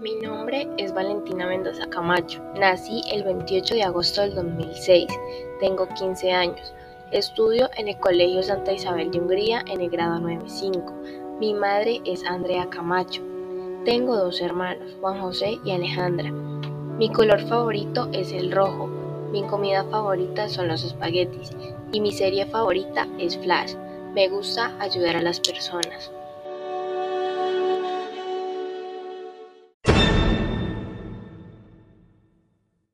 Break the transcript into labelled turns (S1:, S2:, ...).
S1: Mi nombre es Valentina Mendoza Camacho. Nací el 28 de agosto del 2006. Tengo 15 años. Estudio en el Colegio Santa Isabel de Hungría en el grado 9.5. Mi madre es Andrea Camacho. Tengo dos hermanos, Juan José y Alejandra. Mi color favorito es el rojo. Mi comida favorita son los espaguetis. Y mi serie favorita es Flash. Me gusta ayudar a las personas.